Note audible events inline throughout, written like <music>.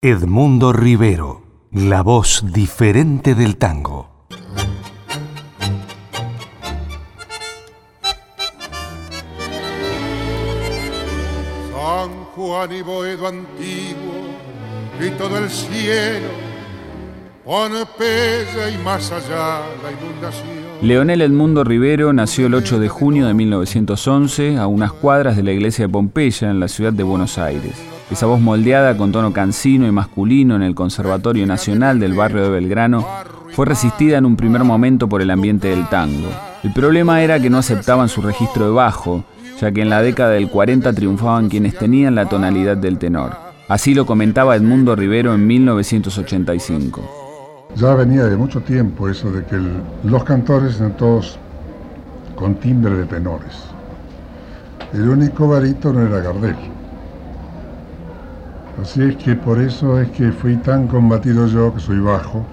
Edmundo Rivero, la voz diferente del tango. San Juan y Boedo antiguo y todo el cielo, Pompeya y más allá la inundación. Leonel Edmundo Rivero nació el 8 de junio de 1911 a unas cuadras de la iglesia de Pompeya en la ciudad de Buenos Aires. Esa voz moldeada con tono cansino y masculino en el Conservatorio Nacional del barrio de Belgrano fue resistida en un primer momento por el ambiente del tango. El problema era que no aceptaban su registro de bajo, ya que en la década del 40 triunfaban quienes tenían la tonalidad del tenor. Así lo comentaba Edmundo Rivero en 1985. Ya venía de mucho tiempo eso de que los cantores eran todos con timbre de tenores. El único barítono era Gardel. Así es que por eso es que fui tan combatido yo, que soy bajo,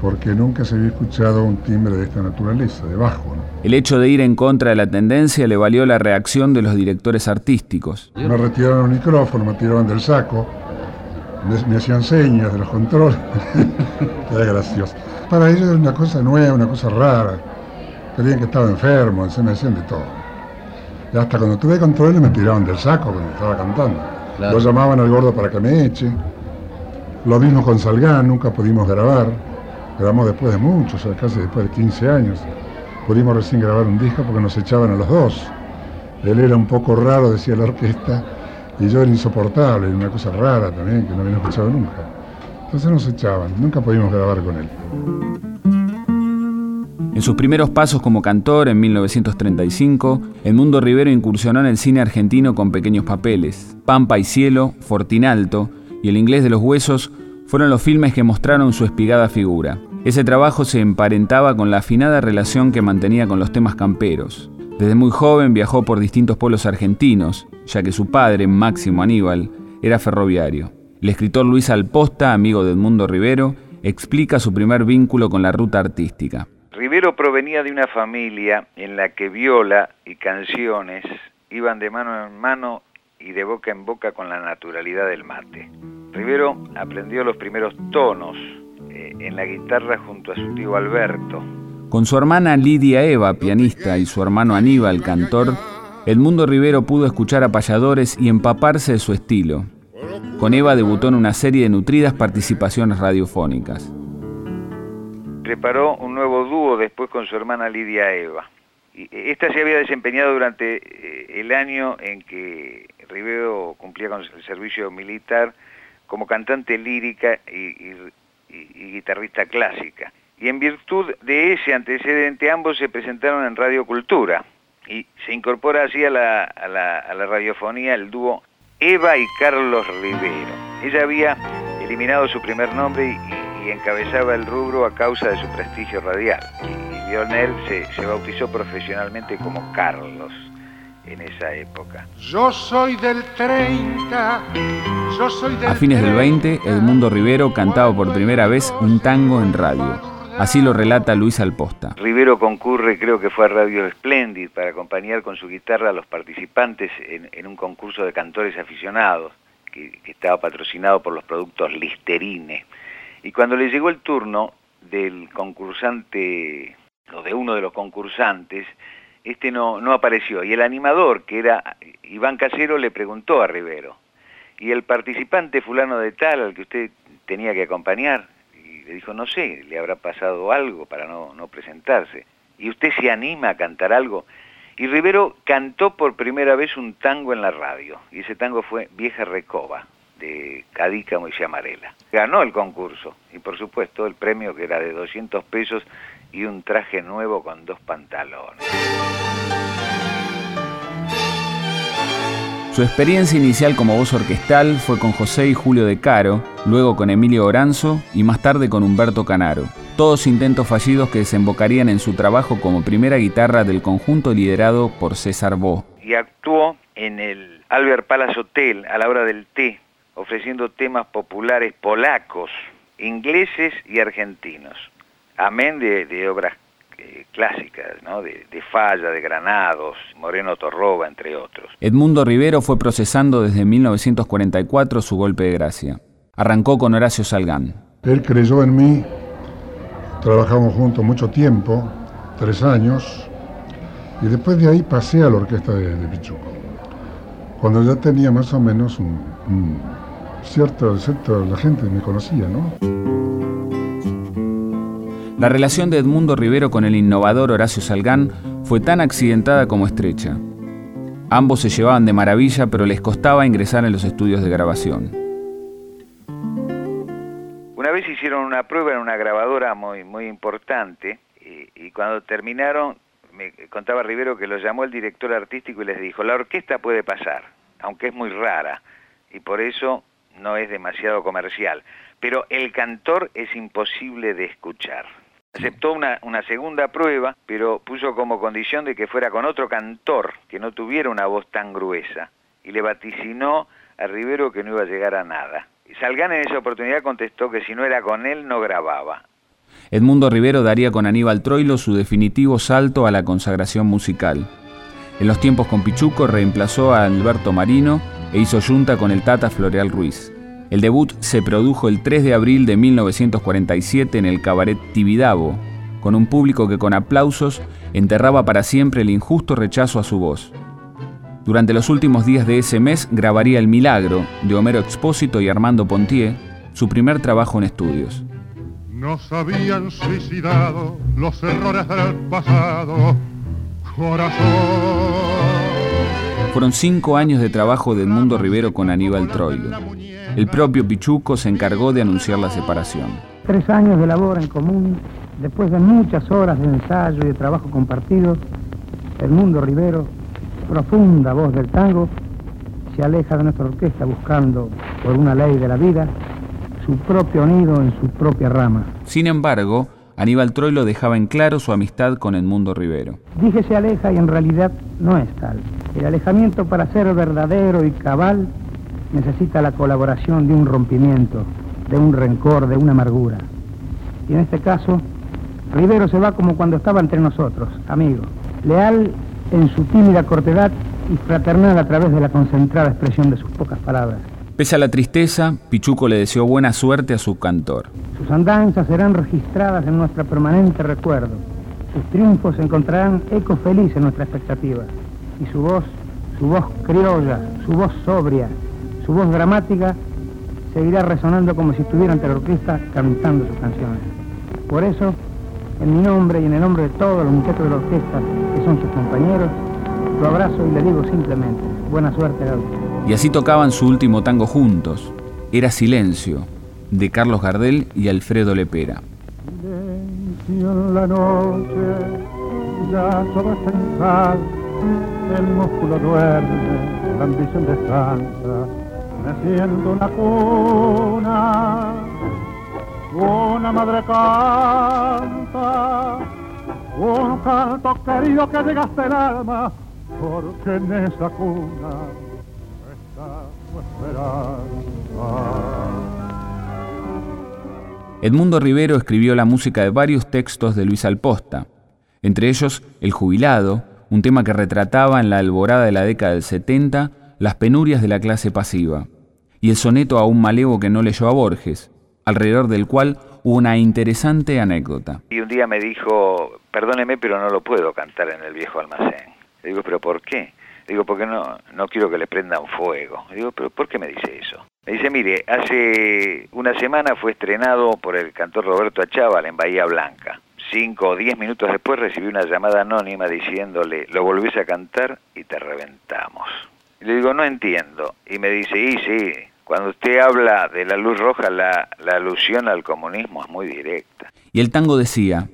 porque nunca se había escuchado un timbre de esta naturaleza, de bajo. El hecho de ir en contra de la tendencia le valió la reacción de los directores artísticos. Me retiraron el micrófono, me tiraron del saco, me, hacían señas de los controles. <laughs> era gracioso. Para ellos era una cosa nueva, una cosa rara. Creían que estaba enfermo, se me hacían de todo. Y hasta cuando tuve controles me tiraron del saco cuando estaba cantando. Lo llamaban al gordo para que me eche. Lo mismo con Salgán, nunca pudimos grabar. Grabamos después de muchos, casi después de 15 años. Pudimos recién grabar un disco porque nos echaban a los dos. Él era un poco raro, decía la orquesta, y yo era insoportable, una cosa rara también, que no había escuchado nunca. Entonces nos echaban, nunca pudimos grabar con él. En sus primeros pasos como cantor en 1935, Edmundo Rivero incursionó en el cine argentino con pequeños papeles. Pampa y Cielo, Fortinalto y El inglés de los huesos fueron los filmes que mostraron su espigada figura. Ese trabajo se emparentaba con la afinada relación que mantenía con los temas camperos. Desde muy joven viajó por distintos pueblos argentinos, ya que su padre, Máximo Aníbal, era ferroviario. El escritor Luis Alposta, amigo de Edmundo Rivero, explica su primer vínculo con la ruta artística. Rivero provenía de una familia en la que viola y canciones iban de mano en mano y de boca en boca con la naturalidad del mate. Rivero aprendió los primeros tonos eh, en la guitarra junto a su tío Alberto. Con su hermana Lidia Eva, pianista, y su hermano Aníbal, cantor, Edmundo Rivero pudo escuchar a payadores y empaparse de su estilo. Con Eva debutó en una serie de nutridas participaciones radiofónicas preparó un nuevo dúo después con su hermana Lidia Eva. Y esta se había desempeñado durante eh, el año en que Rivero cumplía con el servicio militar como cantante lírica y, guitarrista clásica. Y en virtud de ese antecedente ambos se presentaron en Radio Cultura y se incorpora así a la, a la radiofonía el dúo Eva y Carlos Rivero. Ella había eliminado su primer nombre y, encabezaba el rubro a causa de su prestigio radial. Y, Lionel se, bautizó profesionalmente como Carlos en esa época. Yo soy del 30, yo soy del A fines del 20, Edmundo Rivero cantaba por primera vez un tango en radio. Así lo relata Luis Alposta. Rivero concurre, creo que fue a Radio Splendid, para acompañar con su guitarra a los participantes en, un concurso de cantores aficionados que, que, estaba patrocinado por los productos Listerine. Y cuando le llegó el turno del concursante, o de uno de los concursantes, este no, no apareció. Y el animador, que era Iván Casero, le preguntó a Rivero, ¿y el participante fulano de tal al que usted tenía que acompañar? Y le dijo, no sé, le habrá pasado algo para no, no presentarse. ¿Y usted se anima a cantar algo? Y Rivero cantó por primera vez un tango en la radio, y ese tango fue Vieja Recoba de Cadícamo y Llamarela. Ganó el concurso y por supuesto el premio que era de 200 pesos y un traje nuevo con dos pantalones. Su experiencia inicial como voz orquestal fue con José y Julio de Caro, luego con Emilio Oranzo y más tarde con Humberto Canaro. Todos intentos fallidos que desembocarían en su trabajo como primera guitarra del conjunto liderado por César Bo. Y actuó en el Albert Palace Hotel a la hora del té ofreciendo temas populares polacos, ingleses y argentinos, amén de, obras eh, clásicas, ¿no? de, de, Falla, de Granados, Moreno Torroba, entre otros. Edmundo Rivero fue procesando desde 1944 su golpe de gracia. Arrancó con Horacio Salgán. Él creyó en mí, trabajamos juntos mucho tiempo, tres años, y después de ahí pasé a la orquesta de, de Pichuco. Cuando ya tenía más o menos un, un cierto, cierto, la gente me conocía, ¿no? La relación de Edmundo Rivero con el innovador Horacio Salgán fue tan accidentada como estrecha. Ambos se llevaban de maravilla, pero les costaba ingresar en los estudios de grabación. Una vez hicieron una prueba en una grabadora muy, muy importante y, y cuando terminaron me contaba Rivero que lo llamó el director artístico y les dijo, la orquesta puede pasar, aunque es muy rara y por eso no es demasiado comercial, pero el cantor es imposible de escuchar. Aceptó una, una, segunda prueba, pero puso como condición de que fuera con otro cantor que no tuviera una voz tan gruesa y le vaticinó a Rivero que no iba a llegar a nada. Salgán en esa oportunidad contestó que si no era con él no grababa. Edmundo Rivero daría con Aníbal Troilo su definitivo salto a la consagración musical. En los tiempos con Pichuco reemplazó a Alberto Marino e hizo junta con el Tata Floreal Ruiz. El debut se produjo el 3 de abril de 1947 en el cabaret Tibidabo, con un público que con aplausos enterraba para siempre el injusto rechazo a su voz. Durante los últimos días de ese mes grabaría El Milagro de Homero Expósito y Armando Pontier, su primer trabajo en estudios. Nos habían suicidado los errores del pasado, corazón. Fueron cinco años de trabajo de Edmundo Rivero con Aníbal Troilo. El propio Pichuco se encargó de anunciar la separación. Tres años de labor en común, después de muchas horas de ensayo y de trabajo compartido, Edmundo Rivero, profunda voz del tango, se aleja de nuestra orquesta buscando, por una ley de la vida, su propio nido en su propia rama. Sin embargo, Aníbal Troilo dejaba en claro su amistad con Edmundo Rivero. Dije se aleja y en realidad no es tal. El alejamiento para ser verdadero y cabal necesita la colaboración de un rompimiento, de un rencor, de una amargura. Y en este caso, Rivero se va como cuando estaba entre nosotros, amigo, leal en su tímida cortedad y fraternal a través de la concentrada expresión de sus pocas palabras. Pese a la tristeza, Pichuco le deseó buena suerte a su cantor. Sus andanzas serán registradas en nuestro permanente recuerdo. Sus triunfos encontrarán eco feliz en nuestra expectativa. Y su voz, su voz criolla, su voz sobria, su voz dramática, seguirá resonando como si estuviera ante la orquesta cantando sus canciones. Por eso, en mi nombre y en el nombre de todos los muchachos de la orquesta, que son sus compañeros, lo abrazo y le digo simplemente, buena suerte, Gaucho. Y así tocaban su último tango juntos, Era Silencio, de Carlos Gardel y Alfredo Lepera. Silencio en la noche, ya en paz, el músculo duerme, la ambición descansa, me siento una cuna, una madre canta, un canto querido que llegaste el alma, porque en esa cuna Edmundo Rivero escribió la música de varios textos de Luis Alposta, entre ellos El Jubilado, un tema que retrataba en la alborada de la década del 70 las penurias de la clase pasiva, y el soneto a un malevo que no leyó a Borges, alrededor del cual hubo una interesante anécdota. Y un día me dijo, perdóneme, pero no lo puedo cantar en el viejo almacén. Le digo, ¿pero por qué? Digo, porque no, no quiero que le prendan fuego. Digo, pero ¿por qué me dice eso? Me dice, mire, hace una semana fue estrenado por el cantor Roberto Achával en Bahía Blanca. Cinco o diez minutos después recibí una llamada anónima diciéndole, lo volvés a cantar y te reventamos. Y le digo, no entiendo. Y me dice, y sí, cuando usted habla de la luz roja, la, la alusión al comunismo es muy directa. Y el tango decía,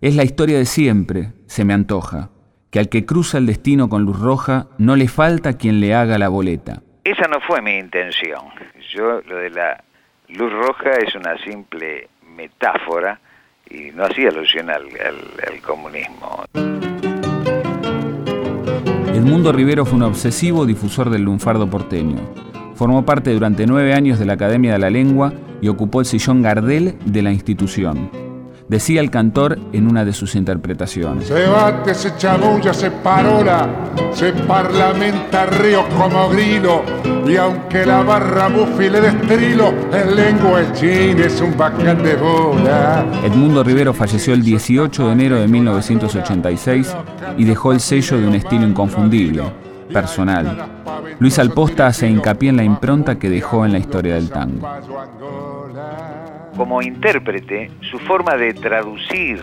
es la historia de siempre, se me antoja que al que cruza el destino con luz roja no le falta quien le haga la boleta. Esa no fue mi intención. Yo lo de la luz roja es una simple metáfora y no hacía alusión al, al, al comunismo. Edmundo Rivero fue un obsesivo difusor del lunfardo porteño. Formó parte durante nueve años de la Academia de la Lengua y ocupó el sillón Gardel de la institución. Decía el cantor en una de sus interpretaciones. Se bate, se chabulla, se parola, se parlamenta río como grilo, y aunque la barra bufi le destrilo, el lengua chin es un bacán de bola. Edmundo Rivero falleció el 18 de enero de 1986 y dejó el sello de un estilo inconfundible, personal. Luis Alposta hace hincapié en la impronta que dejó en la historia del tango. Como intérprete, su forma de traducir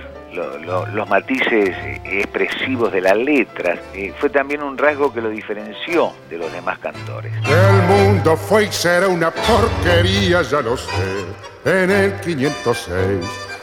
los matices expresivos de las letras eh, fue también un rasgo que lo diferenció de los demás cantores. El mundo fue y será una porquería, ya lo sé, en el 506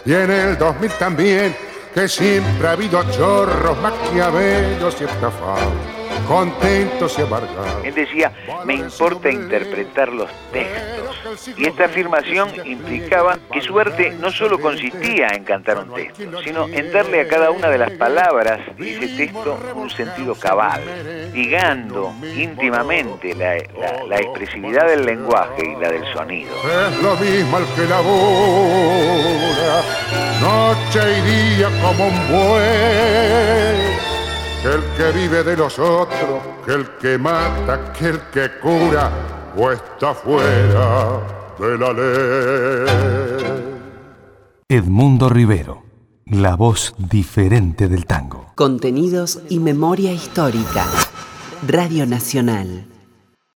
y en el 2000 también, que siempre ha habido chorros, maquiavelos y estafados contentos y amargados. Él decía, me importa interpretar los textos. Y esta afirmación implicaba que su arte no solo consistía en cantar un texto, sino en darle a cada una de las palabras de ese texto un sentido cabal, ligando íntimamente la, expresividad del lenguaje y la del sonido. Es lo mismo el que noche y día como un buey que el que vive de los otros, que el que mata, que el que cura, o está fuera de la ley. Edmundo Rivero, la voz diferente del tango. Contenidos y memoria histórica. Radio Nacional.